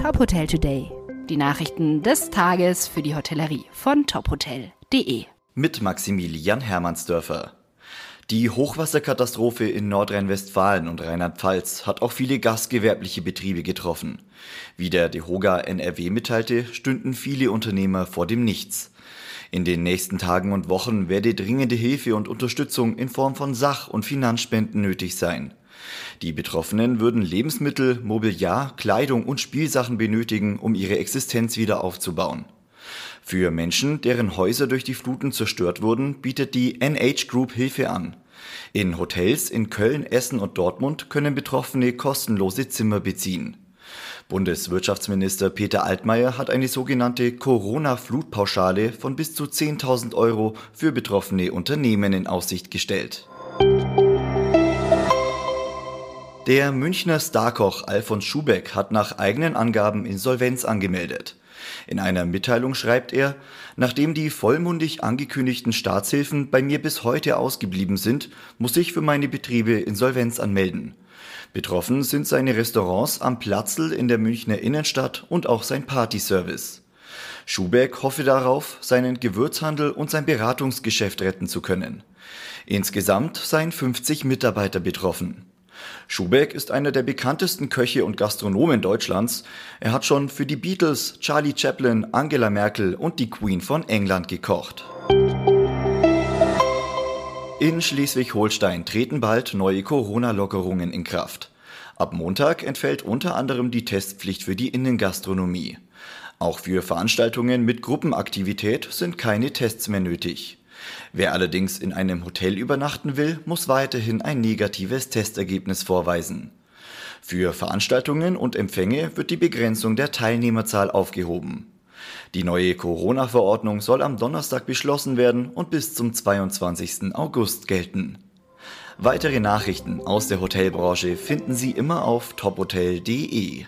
Top Hotel Today. Die Nachrichten des Tages für die Hotellerie von tophotel.de. Mit Maximilian Hermannsdörfer. Die Hochwasserkatastrophe in Nordrhein-Westfalen und Rheinland-Pfalz hat auch viele gastgewerbliche Betriebe getroffen. Wie der DeHoga NRW mitteilte, stünden viele Unternehmer vor dem Nichts. In den nächsten Tagen und Wochen werde dringende Hilfe und Unterstützung in Form von Sach- und Finanzspenden nötig sein. Die Betroffenen würden Lebensmittel, Mobiliar, Kleidung und Spielsachen benötigen, um ihre Existenz wieder aufzubauen. Für Menschen, deren Häuser durch die Fluten zerstört wurden, bietet die NH Group Hilfe an. In Hotels in Köln, Essen und Dortmund können Betroffene kostenlose Zimmer beziehen. Bundeswirtschaftsminister Peter Altmaier hat eine sogenannte Corona-Flutpauschale von bis zu 10.000 Euro für betroffene Unternehmen in Aussicht gestellt. Der Münchner Starkoch Alfons Schubeck hat nach eigenen Angaben Insolvenz angemeldet. In einer Mitteilung schreibt er, nachdem die vollmundig angekündigten Staatshilfen bei mir bis heute ausgeblieben sind, muss ich für meine Betriebe Insolvenz anmelden. Betroffen sind seine Restaurants am Platzl in der Münchner Innenstadt und auch sein Partyservice. Schubeck hoffe darauf, seinen Gewürzhandel und sein Beratungsgeschäft retten zu können. Insgesamt seien 50 Mitarbeiter betroffen. Schubeck ist einer der bekanntesten Köche und Gastronomen Deutschlands. Er hat schon für die Beatles, Charlie Chaplin, Angela Merkel und die Queen von England gekocht. In Schleswig-Holstein treten bald neue Corona-Lockerungen in Kraft. Ab Montag entfällt unter anderem die Testpflicht für die Innengastronomie. Auch für Veranstaltungen mit Gruppenaktivität sind keine Tests mehr nötig. Wer allerdings in einem Hotel übernachten will, muss weiterhin ein negatives Testergebnis vorweisen. Für Veranstaltungen und Empfänge wird die Begrenzung der Teilnehmerzahl aufgehoben. Die neue Corona-Verordnung soll am Donnerstag beschlossen werden und bis zum 22. August gelten. Weitere Nachrichten aus der Hotelbranche finden Sie immer auf tophotel.de.